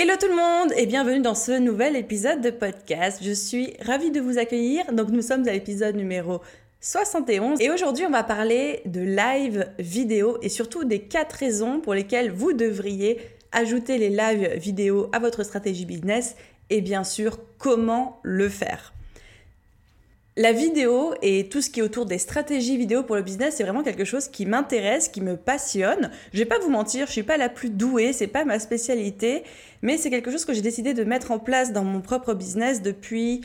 Hello tout le monde et bienvenue dans ce nouvel épisode de podcast. Je suis ravie de vous accueillir. Donc nous sommes à l'épisode numéro 71 et aujourd'hui on va parler de live vidéo et surtout des quatre raisons pour lesquelles vous devriez ajouter les live vidéo à votre stratégie business et bien sûr comment le faire. La vidéo et tout ce qui est autour des stratégies vidéo pour le business, c'est vraiment quelque chose qui m'intéresse, qui me passionne. Je vais pas vous mentir, je suis pas la plus douée, c'est pas ma spécialité, mais c'est quelque chose que j'ai décidé de mettre en place dans mon propre business depuis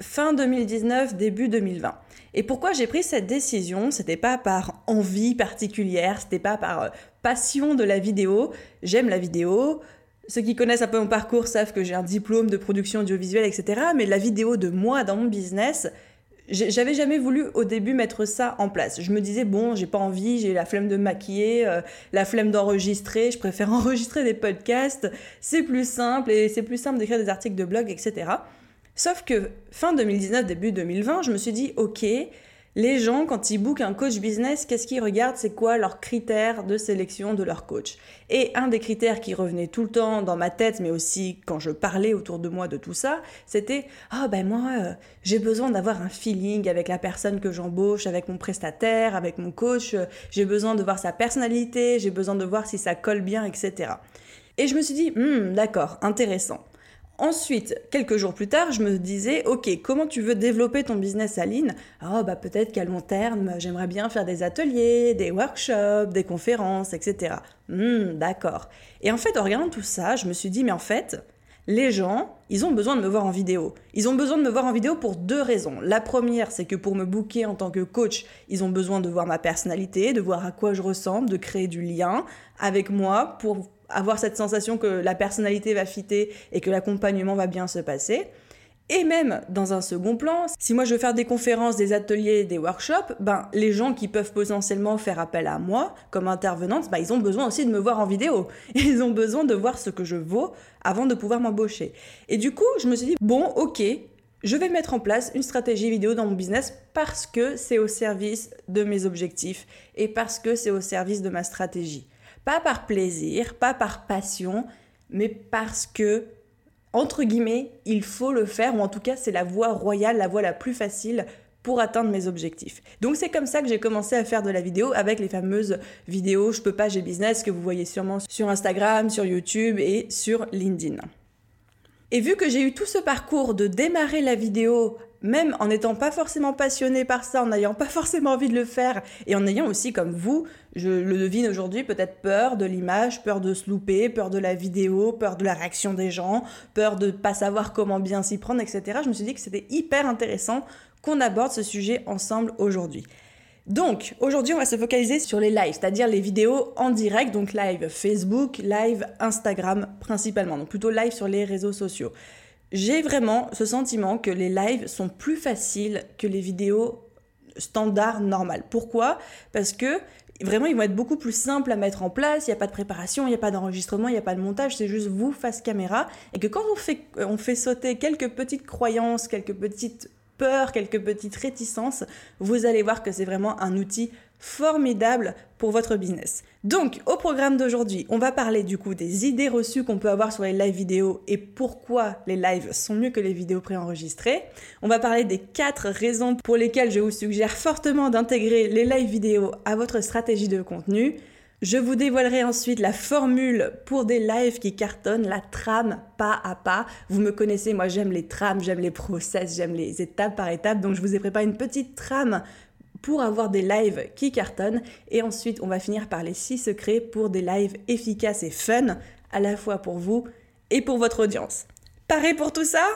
fin 2019, début 2020. Et pourquoi j'ai pris cette décision? C'était pas par envie particulière, c'était pas par euh, passion de la vidéo. J'aime la vidéo. Ceux qui connaissent un peu mon parcours savent que j'ai un diplôme de production audiovisuelle, etc. Mais la vidéo de moi dans mon business, j'avais jamais voulu au début mettre ça en place. Je me disais, bon, j'ai pas envie, j'ai la flemme de maquiller, euh, la flemme d'enregistrer, je préfère enregistrer des podcasts, c'est plus simple et c'est plus simple d'écrire des articles de blog, etc. Sauf que fin 2019, début 2020, je me suis dit, ok, les gens, quand ils bookent un coach business, qu'est-ce qu'ils regardent? C'est quoi leurs critères de sélection de leur coach? Et un des critères qui revenait tout le temps dans ma tête, mais aussi quand je parlais autour de moi de tout ça, c'était Ah ben moi, euh, j'ai besoin d'avoir un feeling avec la personne que j'embauche, avec mon prestataire, avec mon coach, euh, j'ai besoin de voir sa personnalité, j'ai besoin de voir si ça colle bien, etc. Et je me suis dit, hmm, d'accord, intéressant. Ensuite, quelques jours plus tard, je me disais, ok, comment tu veux développer ton business Aline Oh, bah peut-être qu'à long terme, j'aimerais bien faire des ateliers, des workshops, des conférences, etc. Hmm, d'accord. Et en fait, en regardant tout ça, je me suis dit, mais en fait, les gens, ils ont besoin de me voir en vidéo. Ils ont besoin de me voir en vidéo pour deux raisons. La première, c'est que pour me booker en tant que coach, ils ont besoin de voir ma personnalité, de voir à quoi je ressemble, de créer du lien avec moi pour avoir cette sensation que la personnalité va fitter et que l'accompagnement va bien se passer. Et même dans un second plan, si moi je veux faire des conférences, des ateliers, des workshops, ben les gens qui peuvent potentiellement faire appel à moi comme intervenante, ben, ils ont besoin aussi de me voir en vidéo. Ils ont besoin de voir ce que je vaux avant de pouvoir m'embaucher. Et du coup, je me suis dit bon, OK, je vais mettre en place une stratégie vidéo dans mon business parce que c'est au service de mes objectifs et parce que c'est au service de ma stratégie. Pas par plaisir, pas par passion, mais parce que, entre guillemets, il faut le faire, ou en tout cas c'est la voie royale, la voie la plus facile pour atteindre mes objectifs. Donc c'est comme ça que j'ai commencé à faire de la vidéo avec les fameuses vidéos Je peux pas, j'ai business que vous voyez sûrement sur Instagram, sur YouTube et sur LinkedIn. Et vu que j'ai eu tout ce parcours de démarrer la vidéo même en n'étant pas forcément passionné par ça, en n'ayant pas forcément envie de le faire, et en ayant aussi, comme vous, je le devine aujourd'hui, peut-être peur de l'image, peur de se louper, peur de la vidéo, peur de la réaction des gens, peur de pas savoir comment bien s'y prendre, etc. Je me suis dit que c'était hyper intéressant qu'on aborde ce sujet ensemble aujourd'hui. Donc, aujourd'hui, on va se focaliser sur les lives, c'est-à-dire les vidéos en direct, donc live Facebook, live Instagram principalement, donc plutôt live sur les réseaux sociaux j'ai vraiment ce sentiment que les lives sont plus faciles que les vidéos standards normales. Pourquoi? Parce que vraiment, ils vont être beaucoup plus simples à mettre en place. Il n'y a pas de préparation, il n'y a pas d'enregistrement, il n'y a pas de montage. C'est juste vous face caméra. Et que quand on fait, on fait sauter quelques petites croyances, quelques petites peurs, quelques petites réticences, vous allez voir que c'est vraiment un outil formidable pour votre business. Donc, au programme d'aujourd'hui, on va parler du coup des idées reçues qu'on peut avoir sur les live vidéo et pourquoi les lives sont mieux que les vidéos préenregistrées. On va parler des quatre raisons pour lesquelles je vous suggère fortement d'intégrer les live vidéo à votre stratégie de contenu. Je vous dévoilerai ensuite la formule pour des lives qui cartonnent, la trame pas à pas. Vous me connaissez, moi j'aime les trames, j'aime les process, j'aime les étapes par étapes. Donc je vous ai préparé une petite trame pour avoir des lives qui cartonnent. Et ensuite, on va finir par les 6 secrets pour des lives efficaces et fun, à la fois pour vous et pour votre audience. Paré pour tout ça?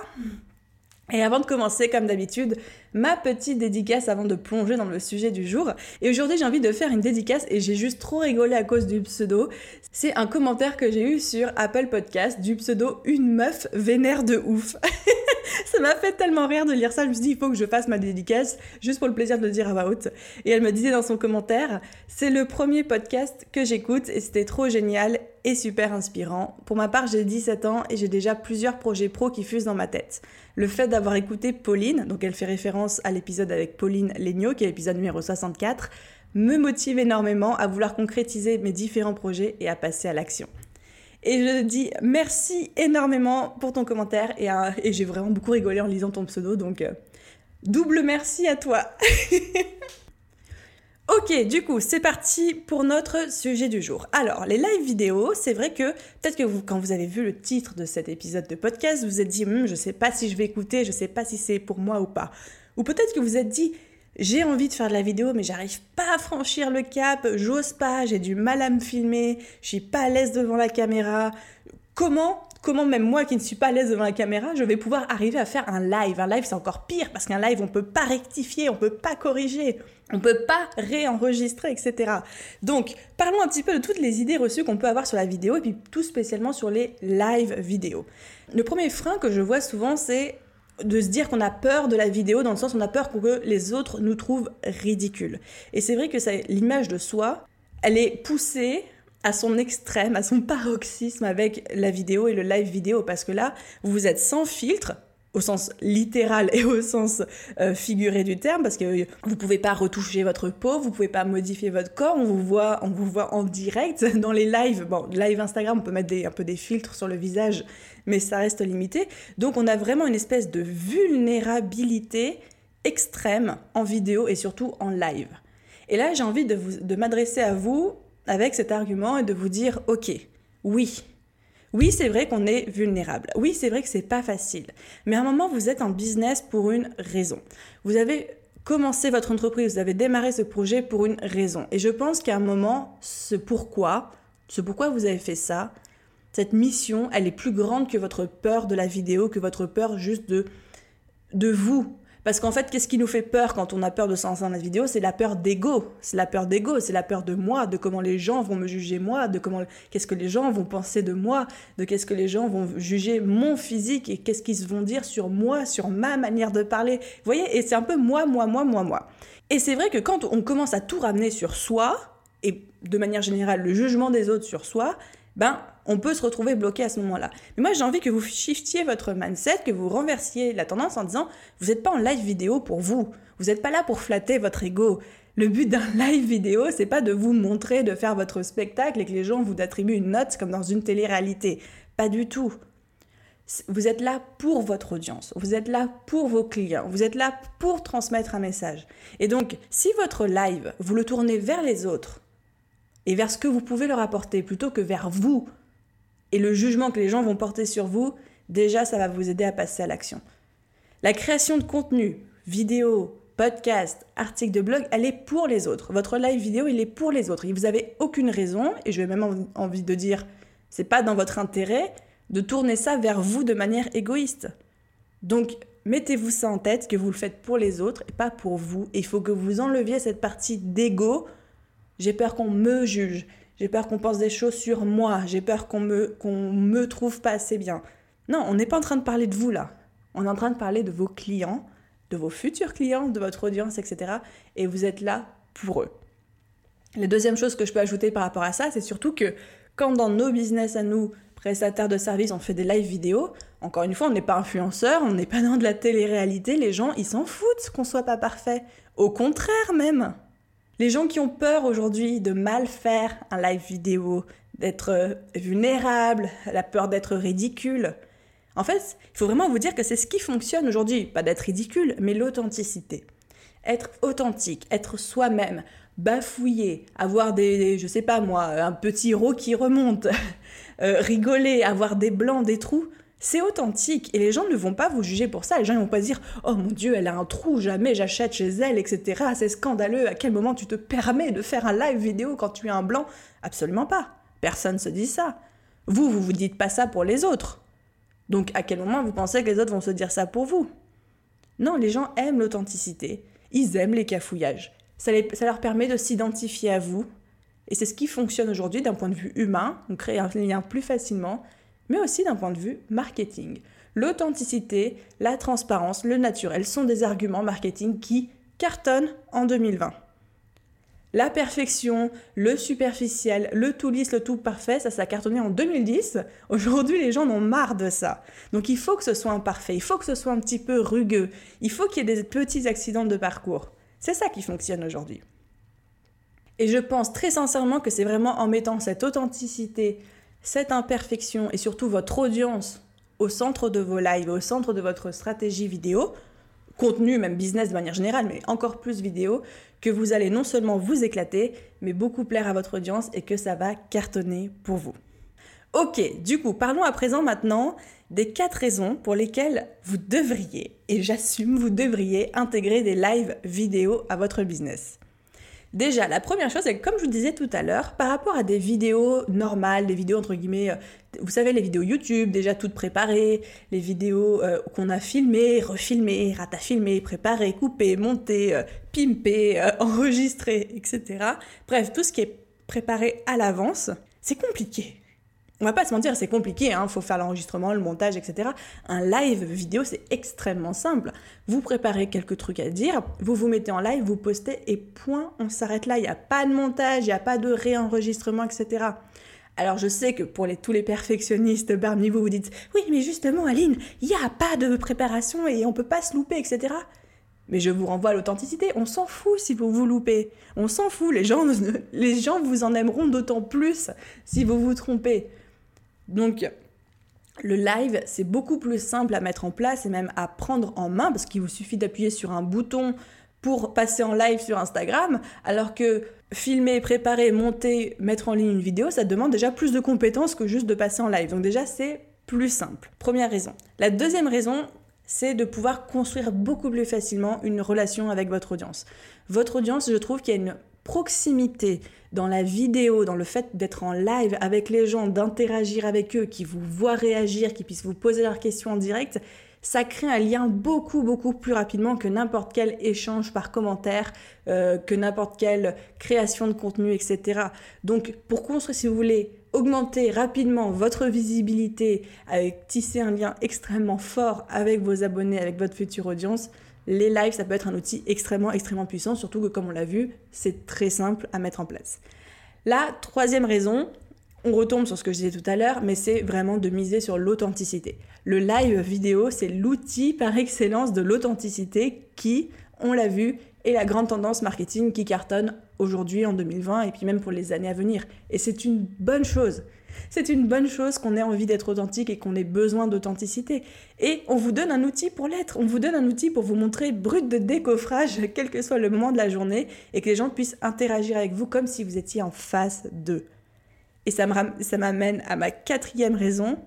Et avant de commencer, comme d'habitude, ma petite dédicace avant de plonger dans le sujet du jour. Et aujourd'hui, j'ai envie de faire une dédicace et j'ai juste trop rigolé à cause du pseudo. C'est un commentaire que j'ai eu sur Apple Podcast du pseudo Une meuf vénère de ouf. ça m'a fait tellement rire de lire ça. Je me suis dit, il faut que je fasse ma dédicace, juste pour le plaisir de le dire à voix haute. Et elle me disait dans son commentaire, c'est le premier podcast que j'écoute et c'était trop génial et super inspirant. Pour ma part, j'ai 17 ans et j'ai déjà plusieurs projets pro qui fusent dans ma tête. Le fait d'avoir écouté Pauline, donc elle fait référence à l'épisode avec Pauline Legnaud, qui est l'épisode numéro 64, me motive énormément à vouloir concrétiser mes différents projets et à passer à l'action. Et je dis merci énormément pour ton commentaire et, j'ai vraiment beaucoup rigolé en lisant ton pseudo, donc euh, double merci à toi. ok, du coup, c'est parti pour notre sujet du jour. Alors, les live vidéo, c'est vrai que peut-être que quand vous avez vu le titre de cet épisode de podcast, vous vous êtes dit, hm, je sais pas si je vais écouter, je sais pas si c'est pour moi ou pas. Ou peut-être que vous êtes dit, j'ai envie de faire de la vidéo, mais j'arrive pas à franchir le cap, j'ose pas, j'ai du mal à me filmer, je suis pas à l'aise devant la caméra. Comment, comment même moi qui ne suis pas à l'aise devant la caméra, je vais pouvoir arriver à faire un live? Un live, c'est encore pire parce qu'un live, on peut pas rectifier, on peut pas corriger, on peut pas réenregistrer, etc. Donc, parlons un petit peu de toutes les idées reçues qu'on peut avoir sur la vidéo et puis tout spécialement sur les live vidéo. Le premier frein que je vois souvent, c'est de se dire qu'on a peur de la vidéo dans le sens on a peur que les autres nous trouvent ridicules. Et c'est vrai que l'image de soi, elle est poussée à son extrême, à son paroxysme avec la vidéo et le live vidéo parce que là, vous êtes sans filtre, au sens littéral et au sens euh, figuré du terme, parce que vous pouvez pas retoucher votre peau, vous pouvez pas modifier votre corps, on vous voit, vous en direct dans les lives. Bon, live Instagram, on peut mettre un peu des filtres sur le visage, mais ça reste limité. Donc on a vraiment une espèce de vulnérabilité extrême en vidéo et surtout en live. Et là, j'ai envie de, de m'adresser à vous avec cet argument et de vous dire, ok, oui, oui, c'est vrai qu'on est vulnérable. Oui, c'est vrai que c'est pas facile. Mais à un moment, vous êtes en business pour une raison. Vous avez commencé votre entreprise, vous avez démarré ce projet pour une raison. Et je pense qu'à un moment, ce pourquoi, ce pourquoi vous avez fait ça, cette mission, elle est plus grande que votre peur de la vidéo, que votre peur juste de, de vous, parce qu'en fait, qu'est-ce qui nous fait peur quand on a peur de se lancer dans la vidéo? C'est la peur d'ego. C'est la peur d'ego, c'est la peur de moi, de comment les gens vont me juger moi, de comment qu'est-ce que les gens vont penser de moi, de qu'est-ce que les gens vont juger mon physique et qu'est-ce qu'ils vont dire sur moi, sur ma manière de parler. Vous voyez? Et c'est un peu moi, moi, moi, moi, moi. Et c'est vrai que quand on commence à tout ramener sur soi, et de manière générale le jugement des autres sur soi, ben on peut se retrouver bloqué à ce moment-là. Mais moi, j'ai envie que vous shiftiez votre mindset, que vous renversiez la tendance en disant, vous n'êtes pas en live vidéo pour vous. Vous n'êtes pas là pour flatter votre ego. Le but d'un live vidéo, c'est pas de vous montrer, de faire votre spectacle et que les gens vous attribuent une note comme dans une télé-réalité. Pas du tout. Vous êtes là pour votre audience, vous êtes là pour vos clients, vous êtes là pour transmettre un message. Et donc, si votre live, vous le tournez vers les autres et vers ce que vous pouvez leur apporter plutôt que vers vous, et le jugement que les gens vont porter sur vous, déjà ça va vous aider à passer à l'action. La création de contenu, vidéo, podcast, article de blog, elle est pour les autres. Votre live vidéo, il est pour les autres. Et vous n'avez aucune raison, et je vais même envie de dire, c'est pas dans votre intérêt de tourner ça vers vous de manière égoïste. Donc, mettez-vous ça en tête que vous le faites pour les autres et pas pour vous. Il faut que vous enleviez cette partie d'ego. J'ai peur qu'on me juge. J'ai peur qu'on pense des choses sur moi. J'ai peur qu'on me, qu'on me trouve pas assez bien. Non, on n'est pas en train de parler de vous là. On est en train de parler de vos clients, de vos futurs clients, de votre audience, etc. Et vous êtes là pour eux. La deuxième chose que je peux ajouter par rapport à ça, c'est surtout que quand dans nos business à nous, prestataires de services, on fait des live vidéo, encore une fois, on n'est pas influenceur, on n'est pas dans de la télé-réalité, les gens, ils s'en foutent qu'on soit pas parfait. Au contraire même. Les gens qui ont peur aujourd'hui de mal faire un live vidéo, d'être euh, vulnérable, la peur d'être ridicule. En fait, il faut vraiment vous dire que c'est ce qui fonctionne aujourd'hui, pas d'être ridicule, mais l'authenticité. Être authentique, être soi-même, bafouiller, avoir des, je sais pas moi, un petit rot qui remonte, euh, rigoler, avoir des blancs, des trous, c'est authentique et les gens ne vont pas vous juger pour ça. Les gens ne vont pas dire Oh mon Dieu, elle a un trou, jamais j'achète chez elle, etc. C'est scandaleux. À quel moment tu te permets de faire un live vidéo quand tu es un blanc? Absolument pas. Personne se dit ça. Vous, vous vous dites pas ça pour les autres. Donc à quel moment vous pensez que les autres vont se dire ça pour vous? Non, les gens aiment l'authenticité. Ils aiment les cafouillages. Ça, ça leur permet de s'identifier à vous. Et c'est ce qui fonctionne aujourd'hui d'un point de vue humain. On crée un lien plus facilement mais aussi d'un point de vue marketing. L'authenticité, la transparence, le naturel sont des arguments marketing qui cartonnent en 2020. La perfection, le superficiel, le tout lisse, le tout parfait, ça s'est cartonné en 2010. Aujourd'hui, les gens en ont marre de ça. Donc il faut que ce soit imparfait, il faut que ce soit un petit peu rugueux, il faut qu'il y ait des petits accidents de parcours. C'est ça qui fonctionne aujourd'hui. Et je pense très sincèrement que c'est vraiment en mettant cette authenticité, cette imperfection et surtout votre audience au centre de vos lives, au centre de votre stratégie vidéo, contenu, même business de manière générale, mais encore plus vidéo, que vous allez non seulement vous éclater, mais beaucoup plaire à votre audience et que ça va cartonner pour vous. Ok, du coup, parlons à présent maintenant des quatre raisons pour lesquelles vous devriez, et j'assume, vous devriez intégrer des lives vidéo à votre business. Déjà, la première chose, c'est que comme je vous disais tout à l'heure, par rapport à des vidéos normales, des vidéos entre guillemets, euh, vous savez, les vidéos YouTube déjà toutes préparées, les vidéos euh, qu'on a filmées, refilmées, ratafilmées, préparées, coupées, montées, euh, pimpées, enregistrées, etc. Bref, tout ce qui est préparé à l'avance, c'est compliqué on va pas se mentir, c'est compliqué, il hein. faut faire l'enregistrement, le montage, etc. Un live vidéo, c'est extrêmement simple. Vous préparez quelques trucs à dire, vous vous mettez en live, vous postez et point, on s'arrête là. Il n'y a pas de montage, il n'y a pas de réenregistrement, etc. Alors je sais que pour tous les perfectionnistes parmi vous, vous dites oui, mais justement, Aline, il n'y a pas de préparation et on peut pas se louper, etc. Mais je vous renvoie à l'authenticité. On s'en fout si vous vous loupez. On s'en fout. Les gens, les gens vous en aimeront d'autant plus si vous vous trompez. Donc, le live, c'est beaucoup plus simple à mettre en place et même à prendre en main parce qu'il vous suffit d'appuyer sur un bouton pour passer en live sur Instagram, alors que filmer, préparer, monter, mettre en ligne une vidéo, ça demande déjà plus de compétences que juste de passer en live. Donc déjà, c'est plus simple. Première raison. La deuxième raison, c'est de pouvoir construire beaucoup plus facilement une relation avec votre audience. Votre audience, je trouve qu'il y a une proximité dans la vidéo, dans le fait d'être en live avec les gens, d'interagir avec eux, qui vous voient réagir, qui puissent vous poser leurs questions en direct, ça crée un lien beaucoup beaucoup plus rapidement que n'importe quel échange par commentaire, euh, que n'importe quelle création de contenu, etc. Donc pour construire, si vous voulez, augmenter rapidement votre visibilité, avec tisser un lien extrêmement fort avec vos abonnés, avec votre future audience, les lives, ça peut être un outil extrêmement, extrêmement puissant, surtout que comme on l'a vu, c'est très simple à mettre en place. La troisième raison, on retombe sur ce que je disais tout à l'heure, mais c'est vraiment de miser sur l'authenticité. Le live vidéo, c'est l'outil par excellence de l'authenticité qui, on l'a vu, est la grande tendance marketing qui cartonne aujourd'hui en 2020 et puis même pour les années à venir. Et c'est une bonne chose. C'est une bonne chose qu'on ait envie d'être authentique et qu'on ait besoin d'authenticité. Et on vous donne un outil pour l'être. On vous donne un outil pour vous montrer brut de décoffrage, quel que soit le moment de la journée, et que les gens puissent interagir avec vous comme si vous étiez en face d'eux. Et ça m'amène à ma quatrième raison.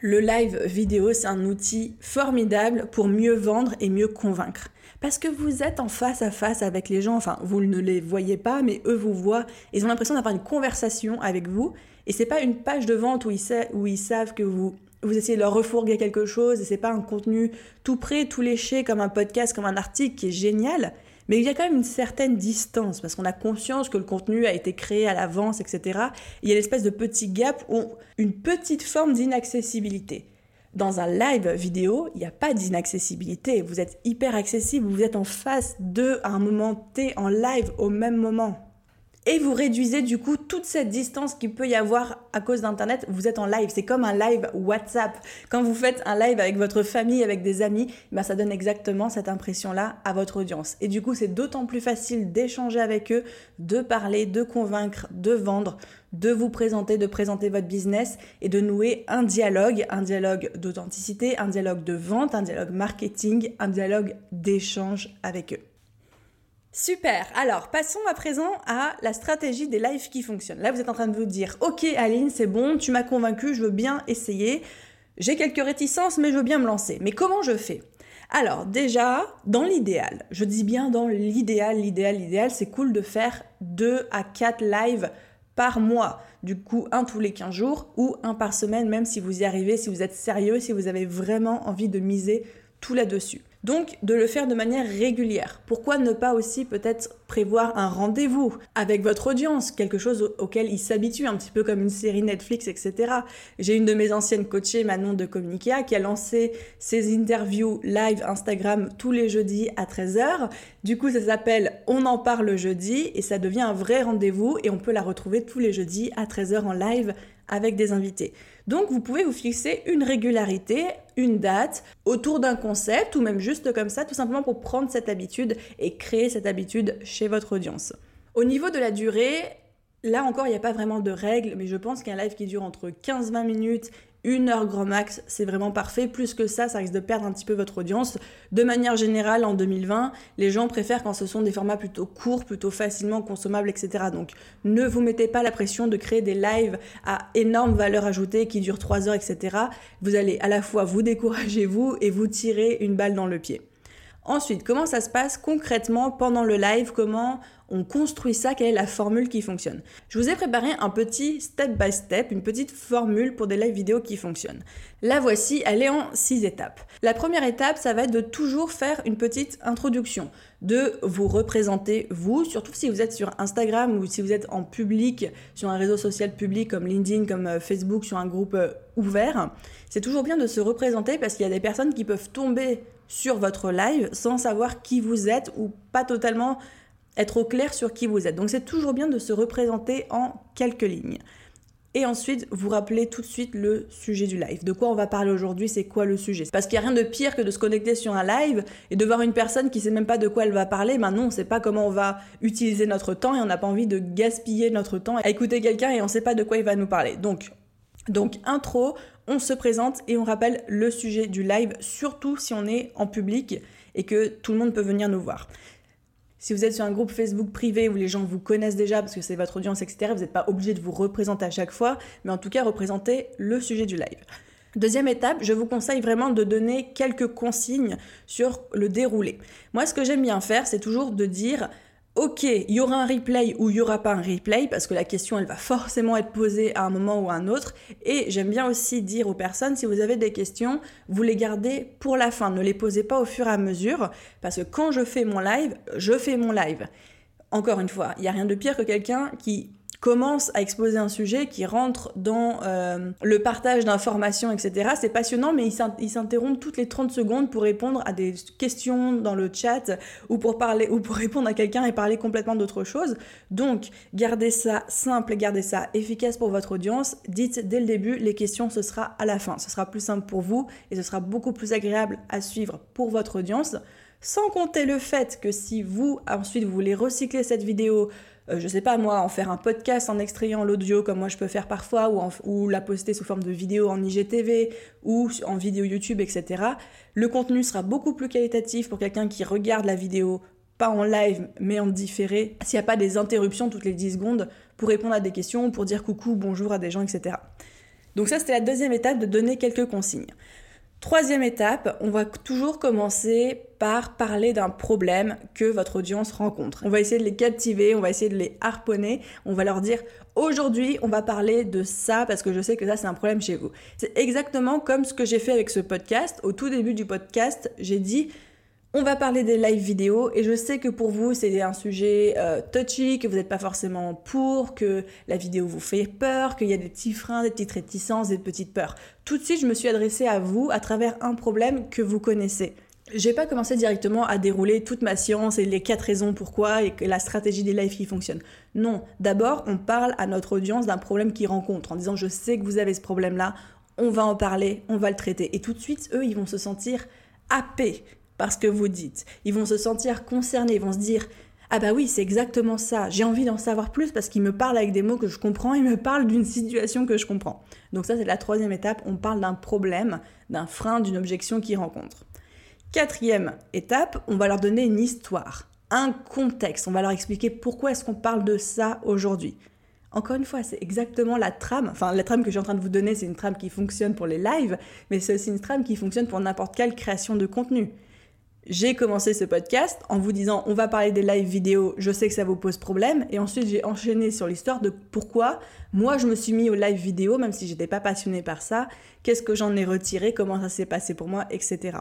Le live vidéo, c'est un outil formidable pour mieux vendre et mieux convaincre. Parce que vous êtes en face à face avec les gens, enfin vous ne les voyez pas, mais eux vous voient, ils ont l'impression d'avoir une conversation avec vous, et c'est pas une page de vente où ils, savent que vous, vous essayez de leur refourguer quelque chose, et c'est pas un contenu tout prêt, tout léché, comme un podcast, comme un article qui est génial, mais il y a quand même une certaine distance, parce qu'on a conscience que le contenu a été créé à l'avance, etc. il y a l'espèce de petit gap, ou une petite forme d'inaccessibilité. Dans un live vidéo, il n'y a pas d'inaccessibilité. Vous êtes hyper accessible, vous êtes en face d'eux à un moment T en live au même moment. Et vous réduisez du coup toute cette distance qu'il peut y avoir à cause d'Internet. Vous êtes en live, c'est comme un live WhatsApp. Quand vous faites un live avec votre famille, avec des amis, ben ça donne exactement cette impression-là à votre audience. Et du coup, c'est d'autant plus facile d'échanger avec eux, de parler, de convaincre, de vendre, de vous présenter, de présenter votre business et de nouer un dialogue, un dialogue d'authenticité, un dialogue de vente, un dialogue marketing, un dialogue d'échange avec eux. Super. Alors, passons à présent à la stratégie des lives qui fonctionnent. Là, vous êtes en train de vous dire, ok Aline, c'est bon, tu m'as convaincu, je veux bien essayer. J'ai quelques réticences, mais je veux bien me lancer. Mais comment je fais? Alors déjà, dans l'idéal, je dis bien dans l'idéal, l'idéal, l'idéal, c'est cool de faire 2 à 4 lives par mois. Du coup, un tous les 15 jours ou un par semaine, même si vous y arrivez, si vous êtes sérieux, si vous avez vraiment envie de miser tout là-dessus. Donc de le faire de manière régulière. Pourquoi ne pas aussi peut-être prévoir un rendez-vous avec votre audience, quelque chose auquel ils s'habituent, un petit peu comme une série Netflix, etc. J'ai une de mes anciennes coachées, Manon de Communica, qui a lancé ses interviews live Instagram tous les jeudis à 13h. Du coup, ça s'appelle On en parle jeudi et ça devient un vrai rendez-vous et on peut la retrouver tous les jeudis à 13h en live avec des invités. Donc vous pouvez vous fixer une régularité, une date autour d'un concept ou même juste comme ça, tout simplement pour prendre cette habitude et créer cette habitude chez votre audience. Au niveau de la durée, là encore, il n'y a pas vraiment de règles, mais je pense qu'un live qui dure entre 15-20 minutes une heure grand max, c'est vraiment parfait. Plus que ça, ça risque de perdre un petit peu votre audience. De manière générale, en 2020, les gens préfèrent quand ce sont des formats plutôt courts, plutôt facilement consommables, etc. Donc, ne vous mettez pas la pression de créer des lives à énorme valeur ajoutée qui durent 3 heures, etc. Vous allez à la fois vous décourager, vous, et vous tirer une balle dans le pied. Ensuite, comment ça se passe concrètement pendant le live? Comment on construit ça, quelle est la formule qui fonctionne? Je vous ai préparé un petit step by step, une petite formule pour des live vidéo qui fonctionnent. La voici, elle est en six étapes. La première étape, ça va être de toujours faire une petite introduction, de vous représenter vous, surtout si vous êtes sur Instagram ou si vous êtes en public, sur un réseau social public comme LinkedIn, comme euh, Facebook, sur un groupe euh, ouvert. C'est toujours bien de se représenter parce qu'il y a des personnes qui peuvent tomber sur votre live sans savoir qui vous êtes ou pas totalement être au clair sur qui vous êtes. Donc c'est toujours bien de se représenter en quelques lignes. Et ensuite, vous rappelez tout de suite le sujet du live. De quoi on va parler aujourd'hui, c'est quoi le sujet? Parce qu'il n'y a rien de pire que de se connecter sur un live et de voir une personne qui sait même pas de quoi elle va parler. Ben non, on sait pas comment on va utiliser notre temps et on n'a pas envie de gaspiller notre temps à écouter quelqu'un et on sait pas de quoi il va nous parler. Donc, donc intro, on se présente et on rappelle le sujet du live, surtout si on est en public et que tout le monde peut venir nous voir. Si vous êtes sur un groupe Facebook privé où les gens vous connaissent déjà parce que c'est votre audience, etc., vous n'êtes pas obligé de vous représenter à chaque fois, mais en tout cas, représenter le sujet du live. Deuxième étape, je vous conseille vraiment de donner quelques consignes sur le déroulé. Moi, ce que j'aime bien faire, c'est toujours de dire ok, il y aura un replay ou il y aura pas un replay parce que la question elle va forcément être posée à un moment ou à un autre. Et j'aime bien aussi dire aux personnes si vous avez des questions, vous les gardez pour la fin, ne les posez pas au fur et à mesure parce que quand je fais mon live, je fais mon live. Encore une fois, il n'y a rien de pire que quelqu'un qui commence à exposer un sujet qui rentre dans euh, le partage d'informations, etc. C'est passionnant, mais il s'interrompt toutes les 30 secondes pour répondre à des questions dans le chat ou pour parler ou pour répondre à quelqu'un et parler complètement d'autre chose. Donc, gardez ça simple, gardez ça efficace pour votre audience. Dites dès le début, les questions, ce sera à la fin. Ce sera plus simple pour vous et ce sera beaucoup plus agréable à suivre pour votre audience. Sans compter le fait que si vous, ensuite, vous voulez recycler cette vidéo, euh, je sais pas moi, en faire un podcast en extrayant l'audio comme moi je peux faire parfois, ou, ou la poster sous forme de vidéo en IGTV ou en vidéo YouTube, etc. Le contenu sera beaucoup plus qualitatif pour quelqu'un qui regarde la vidéo pas en live mais en différé, s'il n'y a pas des interruptions toutes les 10 secondes pour répondre à des questions, pour dire coucou, bonjour à des gens, etc. Donc ça c'était la deuxième étape de donner quelques consignes. Troisième étape, on va toujours commencer par parler d'un problème que votre audience rencontre. On va essayer de les captiver, on va essayer de les harponner, on va leur dire aujourd'hui on va parler de ça parce que je sais que ça c'est un problème chez vous. C'est exactement comme ce que j'ai fait avec ce podcast. Au tout début du podcast, j'ai dit on va parler des live vidéo et je sais que pour vous c'est un sujet euh, touchy, que vous n'êtes pas forcément pour, que la vidéo vous fait peur, qu'il y a des petits freins, des petites réticences, des petites peurs. Tout de suite je me suis adressée à vous à travers un problème que vous connaissez. J'ai pas commencé directement à dérouler toute ma science et les quatre raisons pourquoi et la stratégie des lives qui fonctionne. Non, d'abord on parle à notre audience d'un problème qu'ils rencontrent en disant je sais que vous avez ce problème là, on va en parler, on va le traiter. Et tout de suite eux ils vont se sentir happés parce que vous dites. Ils vont se sentir concernés, ils vont se dire ah bah oui, c'est exactement ça. J'ai envie d'en savoir plus parce qu'il me parle avec des mots que je comprends, il me parle d'une situation que je comprends. Donc ça, c'est la troisième étape. On parle d'un problème, d'un frein, d'une objection qu'ils rencontrent. Quatrième étape, on va leur donner une histoire, un contexte. On va leur expliquer pourquoi est-ce qu'on parle de ça aujourd'hui. Encore une fois, c'est exactement la trame. Enfin, la trame que je suis en train de vous donner, c'est une trame qui fonctionne pour les lives, mais c'est aussi une trame qui fonctionne pour n'importe quelle création de contenu. J'ai commencé ce podcast en vous disant on va parler des live vidéo, je sais que ça vous pose problème, et ensuite j'ai enchaîné sur l'histoire de pourquoi moi je me suis mis au live vidéo, même si j'étais pas passionnée par ça, qu'est-ce que j'en ai retiré, comment ça s'est passé pour moi, etc.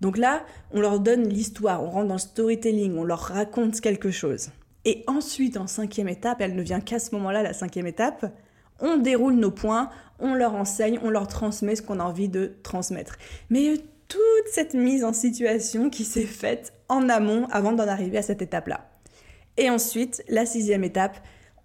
Donc là, on leur donne l'histoire, on rentre dans le storytelling, on leur raconte quelque chose. Et ensuite, en cinquième étape, elle ne vient qu'à ce moment-là, la cinquième étape, on déroule nos points, on leur enseigne, on leur transmet ce qu'on a envie de transmettre. Mais toute cette mise en situation qui s'est faite en amont avant d'en arriver à cette étape-là. Et ensuite, la sixième étape,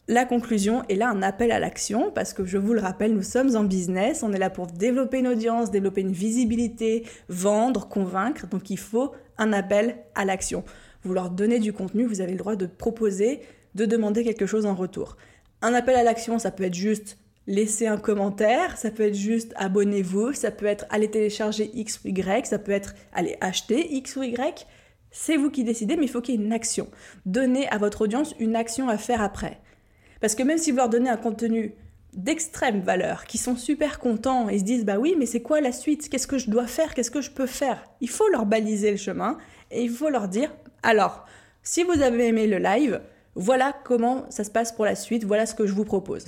la conclusion est là un appel à l'action parce que je vous le rappelle, nous sommes en business, on est là pour développer une audience, développer une visibilité, vendre, convaincre, donc il faut un appel à l'action. Vous leur donnez du contenu, vous avez le droit de proposer, de demander quelque chose en retour. Un appel à l'action, ça peut être juste laisser un commentaire, ça peut être juste abonnez-vous, ça peut être aller télécharger X ou Y, ça peut être aller acheter X ou Y. C'est vous qui décidez, mais il faut qu'il y ait une action. Donnez à votre audience une action à faire après. Parce que même si vous leur donnez un contenu d'extrême valeur, qui sont super contents et se disent bah oui, mais c'est quoi la suite? Qu'est-ce que je dois faire? Qu'est-ce que je peux faire? Il faut leur baliser le chemin et il faut leur dire alors, si vous avez aimé le live, voilà comment ça se passe pour la suite, voilà ce que je vous propose.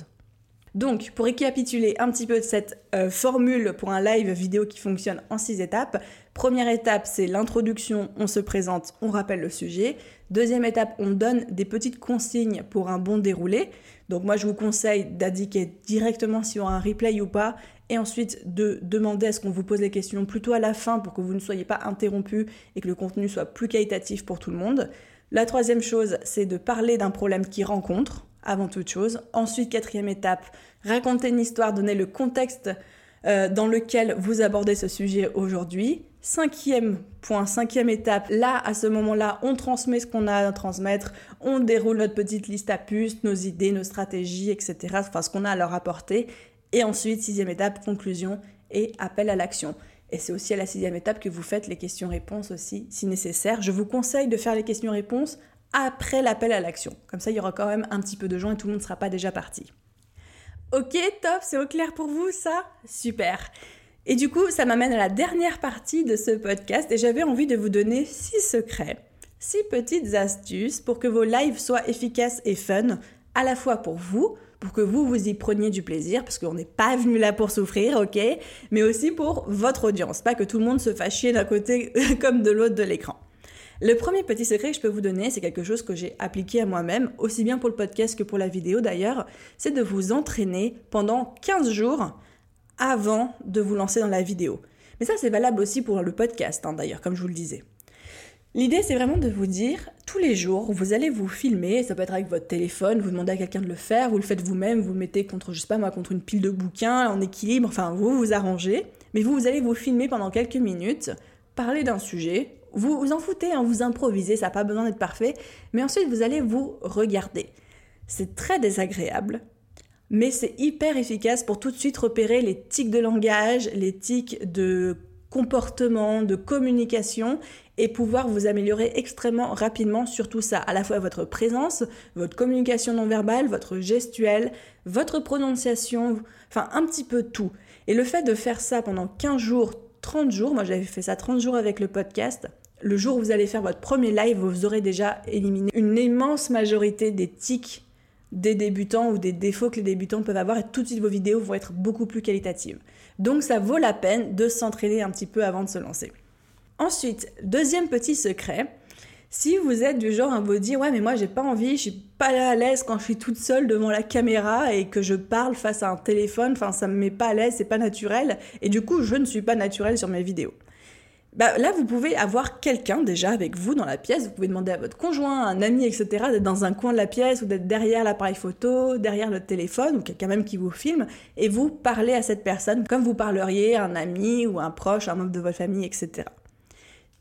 Donc, pour récapituler un petit peu cette euh, formule pour un live vidéo qui fonctionne en six étapes, première étape, c'est l'introduction, on se présente, on rappelle le sujet. Deuxième étape, on donne des petites consignes pour un bon déroulé. Donc moi, je vous conseille d'indiquer directement si on a un replay ou pas, et ensuite de demander à ce qu'on vous pose les questions plutôt à la fin pour que vous ne soyez pas interrompu et que le contenu soit plus qualitatif pour tout le monde. La troisième chose, c'est de parler d'un problème qui rencontre avant toute chose. Ensuite, quatrième étape, raconter une histoire, donner le contexte euh, dans lequel vous abordez ce sujet aujourd'hui. Cinquième point, cinquième étape, là, à ce moment-là, on transmet ce qu'on a à transmettre, on déroule notre petite liste à puces, nos idées, nos stratégies, etc., enfin ce qu'on a à leur apporter. Et ensuite, sixième étape, conclusion et appel à l'action. Et c'est aussi à la sixième étape que vous faites les questions-réponses aussi, si nécessaire. Je vous conseille de faire les questions-réponses après l'appel à l'action. Comme ça, il y aura quand même un petit peu de gens et tout le monde ne sera pas déjà parti. Ok, top, c'est au clair pour vous ça? Super. Et du coup, ça m'amène à la dernière partie de ce podcast et j'avais envie de vous donner six secrets, six petites astuces pour que vos lives soient efficaces et fun, à la fois pour vous, pour que vous, vous y preniez du plaisir, parce qu'on n'est pas venu là pour souffrir, ok? Mais aussi pour votre audience, pas que tout le monde se chier d'un côté comme de l'autre de l'écran. Le premier petit secret que je peux vous donner, c'est quelque chose que j'ai appliqué à moi-même, aussi bien pour le podcast que pour la vidéo d'ailleurs, c'est de vous entraîner pendant 15 jours avant de vous lancer dans la vidéo. Mais ça, c'est valable aussi pour le podcast, hein, d'ailleurs, comme je vous le disais. L'idée, c'est vraiment de vous dire, tous les jours, vous allez vous filmer, ça peut être avec votre téléphone, vous demandez à quelqu'un de le faire, vous le faites vous-même, vous le mettez contre, je sais pas moi, contre une pile de bouquins, en équilibre, enfin, vous vous arrangez, mais vous, vous allez vous filmer pendant quelques minutes, parler d'un sujet, vous vous en foutez, hein, vous improvisez, ça n'a pas besoin d'être parfait, mais ensuite vous allez vous regarder. C'est très désagréable, mais c'est hyper efficace pour tout de suite repérer les tics de langage, les tics de comportement, de communication et pouvoir vous améliorer extrêmement rapidement sur tout ça, à la fois votre présence, votre communication non verbale, votre gestuelle, votre prononciation, enfin un petit peu tout. Et le fait de faire ça pendant 15 jours, 30 jours, moi j'avais fait ça 30 jours avec le podcast, le jour où vous allez faire votre premier live, vous aurez déjà éliminé une immense majorité des tics des débutants ou des défauts que les débutants peuvent avoir et tout de suite vos vidéos vont être beaucoup plus qualitatives. Donc ça vaut la peine de s'entraîner un petit peu avant de se lancer. Ensuite, deuxième petit secret, si vous êtes du genre à vous dire ouais mais moi j'ai pas envie, je suis pas à l'aise quand je suis toute seule devant la caméra et que je parle face à un téléphone, enfin ça me met pas à l'aise, c'est pas naturel et du coup je ne suis pas naturelle sur mes vidéos. Bah, là, vous pouvez avoir quelqu'un déjà avec vous dans la pièce. Vous pouvez demander à votre conjoint, un ami, etc., d'être dans un coin de la pièce ou d'être derrière l'appareil photo, derrière le téléphone ou quelqu'un même qui vous filme et vous parlez à cette personne comme vous parleriez à un ami ou un proche, un membre de votre famille, etc.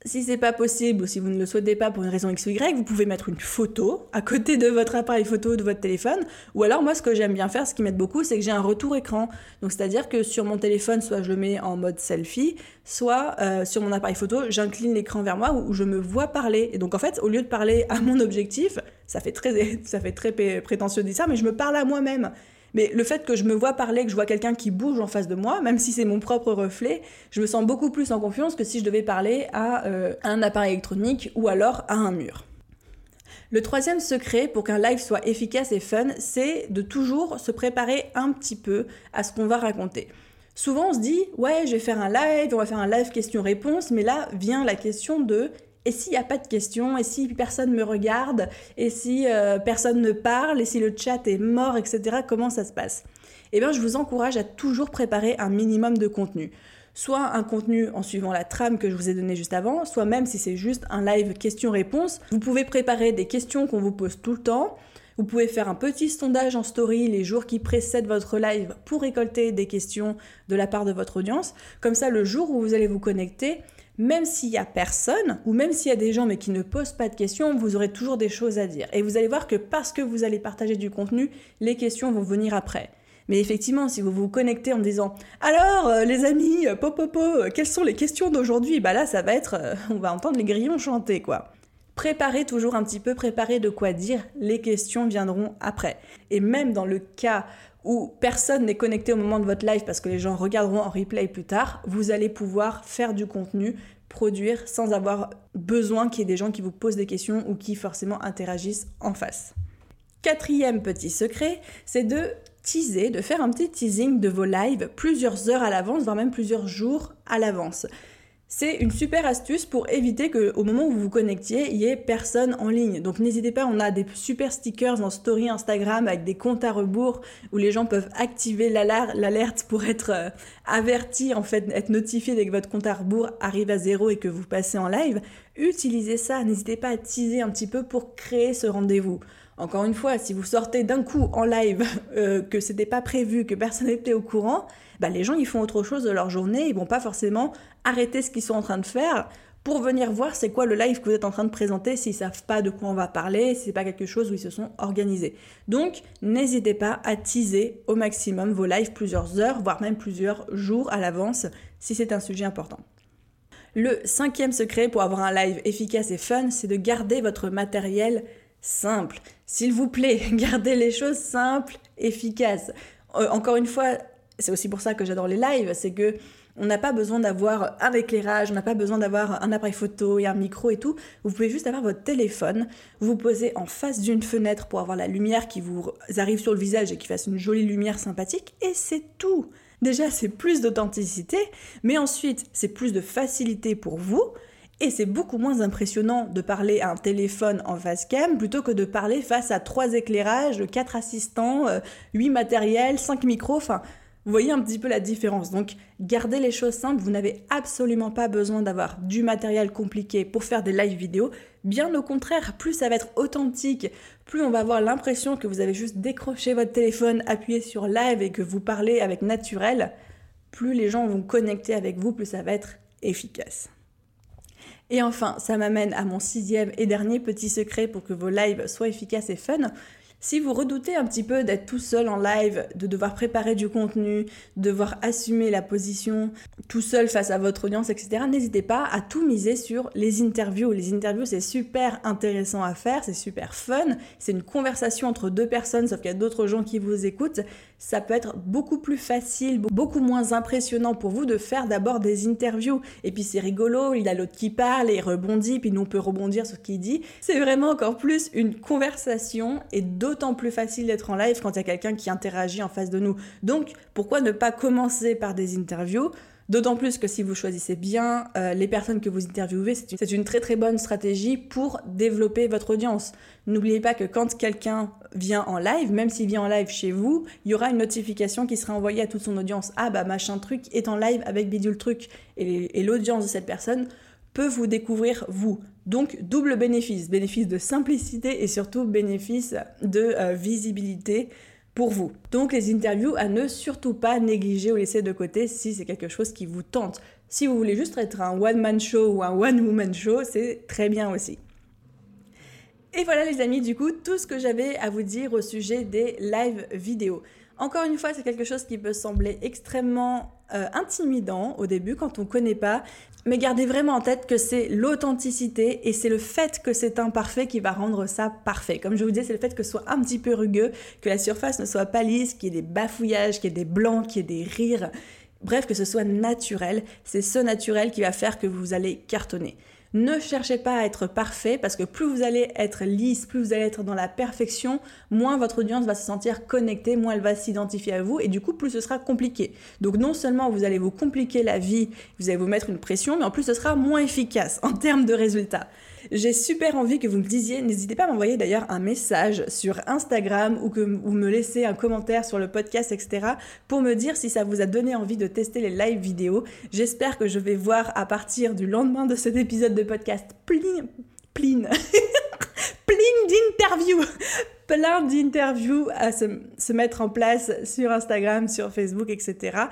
Si c'est pas possible ou si vous ne le souhaitez pas pour une raison X ou Y, vous pouvez mettre une photo à côté de votre appareil photo de votre téléphone. Ou alors, moi, ce que j'aime bien faire, ce qui m'aide beaucoup, c'est que j'ai un retour écran. Donc, c'est-à-dire que sur mon téléphone, soit je le mets en mode selfie, soit euh, sur mon appareil photo, j'incline l'écran vers moi où je me vois parler. Et donc, en fait, au lieu de parler à mon objectif, ça fait très, ça fait très prétentieux de dire ça, mais je me parle à moi-même. Mais le fait que je me vois parler, que je vois quelqu'un qui bouge en face de moi, même si c'est mon propre reflet, je me sens beaucoup plus en confiance que si je devais parler à euh, un appareil électronique ou alors à un mur. Le troisième secret pour qu'un live soit efficace et fun, c'est de toujours se préparer un petit peu à ce qu'on va raconter. Souvent on se dit ouais je vais faire un live, on va faire un live question-réponse, mais là vient la question de et s'il n'y a pas de questions, et si personne me regarde, et si euh, personne ne parle, et si le chat est mort, etc., comment ça se passe? Eh bien, je vous encourage à toujours préparer un minimum de contenu. Soit un contenu en suivant la trame que je vous ai donnée juste avant, soit même si c'est juste un live questions-réponses. Vous pouvez préparer des questions qu'on vous pose tout le temps. Vous pouvez faire un petit sondage en story les jours qui précèdent votre live pour récolter des questions de la part de votre audience. Comme ça, le jour où vous allez vous connecter, même s'il y a personne, ou même s'il y a des gens mais qui ne posent pas de questions, vous aurez toujours des choses à dire. Et vous allez voir que parce que vous allez partager du contenu, les questions vont venir après. Mais effectivement, si vous vous connectez en disant Alors, euh, les amis, euh, popopo, euh, quelles sont les questions d'aujourd'hui? Bah là, ça va être. on va entendre les grillons chanter, quoi. Préparez toujours un petit peu, préparez de quoi dire, les questions viendront après. Et même dans le cas où personne n'est connecté au moment de votre live parce que les gens regarderont en replay plus tard, vous allez pouvoir faire du contenu, produire sans avoir besoin qu'il y ait des gens qui vous posent des questions ou qui forcément interagissent en face. Quatrième petit secret, c'est de teaser, de faire un petit teasing de vos lives plusieurs heures à l'avance, voire même plusieurs jours à l'avance. C'est une super astuce pour éviter qu'au moment où vous vous connectiez, il y ait personne en ligne. Donc n'hésitez pas, on a des super stickers en story Instagram avec des comptes à rebours où les gens peuvent activer l'alerte pour être euh, avertis, en fait, être notifiés dès que votre compte à rebours arrive à zéro et que vous passez en live. Utilisez ça, n'hésitez pas à teaser un petit peu pour créer ce rendez-vous. Encore une fois, si vous sortez d'un coup en live euh, que c'était pas prévu, que personne n'était au courant, bah, les gens ils font autre chose de leur journée, ils vont pas forcément arrêter ce qu'ils sont en train de faire pour venir voir c'est quoi le live que vous êtes en train de présenter s'ils savent pas de quoi on va parler, si c'est pas quelque chose où ils se sont organisés. Donc, n'hésitez pas à teaser au maximum vos lives plusieurs heures, voire même plusieurs jours à l'avance si c'est un sujet important. Le cinquième secret pour avoir un live efficace et fun, c'est de garder votre matériel simple. S'il vous plaît, gardez les choses simples, efficaces. Euh, encore une fois, c'est aussi pour ça que j'adore les lives, c'est que on n'a pas besoin d'avoir un éclairage, on n'a pas besoin d'avoir un appareil photo et un micro et tout. Vous pouvez juste avoir votre téléphone, vous posez en face d'une fenêtre pour avoir la lumière qui vous arrive sur le visage et qui fasse une jolie lumière sympathique, et c'est tout. Déjà, c'est plus d'authenticité, mais ensuite, c'est plus de facilité pour vous. Et c'est beaucoup moins impressionnant de parler à un téléphone en face cam plutôt que de parler face à trois éclairages, quatre assistants, euh, huit matériels, cinq micros. Enfin, vous voyez un petit peu la différence. Donc, gardez les choses simples. Vous n'avez absolument pas besoin d'avoir du matériel compliqué pour faire des live vidéo. Bien au contraire, plus ça va être authentique, plus on va avoir l'impression que vous avez juste décroché votre téléphone, appuyé sur live et que vous parlez avec naturel. Plus les gens vont connecter avec vous, plus ça va être efficace. Et enfin, ça m'amène à mon sixième et dernier petit secret pour que vos lives soient efficaces et fun. Si vous redoutez un petit peu d'être tout seul en live, de devoir préparer du contenu, de devoir assumer la position tout seul face à votre audience, etc., n'hésitez pas à tout miser sur les interviews. Les interviews, c'est super intéressant à faire, c'est super fun, c'est une conversation entre deux personnes, sauf qu'il y a d'autres gens qui vous écoutent. Ça peut être beaucoup plus facile, beaucoup moins impressionnant pour vous de faire d'abord des interviews. Et puis c'est rigolo, il y a l'autre qui parle et rebondit, puis nous on peut rebondir sur ce qu'il dit. C'est vraiment encore plus une conversation et d'autant plus facile d'être en live quand il y a quelqu'un qui interagit en face de nous. Donc, pourquoi ne pas commencer par des interviews? D'autant plus que si vous choisissez bien euh, les personnes que vous interviewez, c'est une, très très bonne stratégie pour développer votre audience. N'oubliez pas que quand quelqu'un vient en live, même s'il vient en live chez vous, il y aura une notification qui sera envoyée à toute son audience. Ah bah machin truc est en live avec bidule truc. et l'audience de cette personne peut vous découvrir vous. Donc double bénéfice, bénéfice de simplicité et surtout bénéfice de euh, visibilité pour vous. Donc les interviews à ne surtout pas négliger ou laisser de côté si c'est quelque chose qui vous tente. Si vous voulez juste être un one-man show ou un one-woman show, c'est très bien aussi. Et voilà les amis, du coup, tout ce que j'avais à vous dire au sujet des live vidéos. Encore une fois, c'est quelque chose qui peut sembler extrêmement euh, intimidant au début quand on ne connaît pas, mais gardez vraiment en tête que c'est l'authenticité et c'est le fait que c'est imparfait qui va rendre ça parfait. Comme je vous disais, c'est le fait que ce soit un petit peu rugueux, que la surface ne soit pas lisse, qu'il y ait des bafouillages, qu'il y ait des blancs, qu'il y ait des rires. Bref, que ce soit naturel. C'est ce naturel qui va faire que vous allez cartonner. Ne cherchez pas à être parfait parce que plus vous allez être lisse, plus vous allez être dans la perfection, moins votre audience va se sentir connectée, moins elle va s'identifier à vous et du coup plus ce sera compliqué. Donc non seulement vous allez vous compliquer la vie, vous allez vous mettre une pression, mais en plus ce sera moins efficace en termes de résultats. J'ai super envie que vous me disiez, n'hésitez pas à m'envoyer d'ailleurs un message sur Instagram ou, que, me laisser un commentaire sur le podcast, etc. pour me dire si ça vous a donné envie de tester les live vidéos. J'espère que je vais voir à partir du lendemain de cet épisode de podcast plein, plein, plein d'interviews plein d'interviews à se, mettre en place sur Instagram, sur Facebook, etc.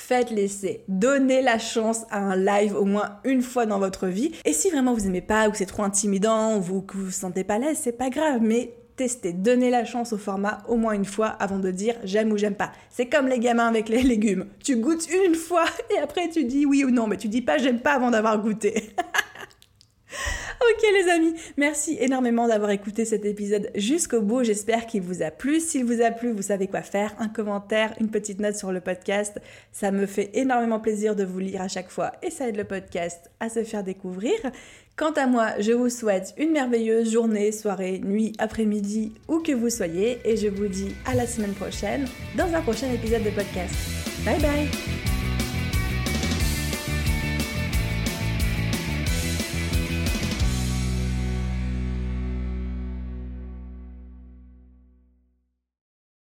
Faites l'essai. Donnez la chance à un live au moins une fois dans votre vie. Et si vraiment vous aimez pas ou c'est trop intimidant ou que vous vous sentez pas l'aise, c'est pas grave, mais testez, donnez la chance au format au moins une fois avant de dire j'aime ou j'aime pas. C'est comme les gamins avec les légumes. Tu goûtes une fois et après tu dis oui ou non, mais tu dis pas j'aime pas avant d'avoir goûté. Ok les amis, merci énormément d'avoir écouté cet épisode jusqu'au bout. J'espère qu'il vous a plu. S'il vous a plu, vous savez quoi faire. Un commentaire, une petite note sur le podcast. Ça me fait énormément plaisir de vous lire à chaque fois et ça aide le podcast à se faire découvrir. Quant à moi, je vous souhaite une merveilleuse journée, soirée, nuit, après-midi, où que vous soyez et je vous dis à la semaine prochaine dans un prochain épisode de podcast. Bye bye